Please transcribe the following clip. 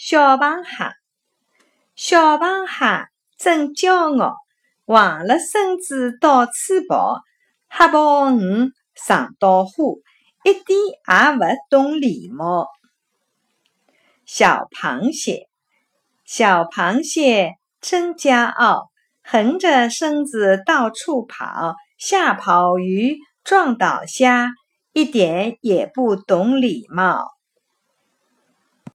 小螃蟹小螃蟹真骄傲横了身子到处跑吓跑鱼撞到虾一点也不懂礼貌。小螃蟹小螃蟹真骄傲横着身子到处跑吓跑鱼撞倒虾一点也不懂礼貌。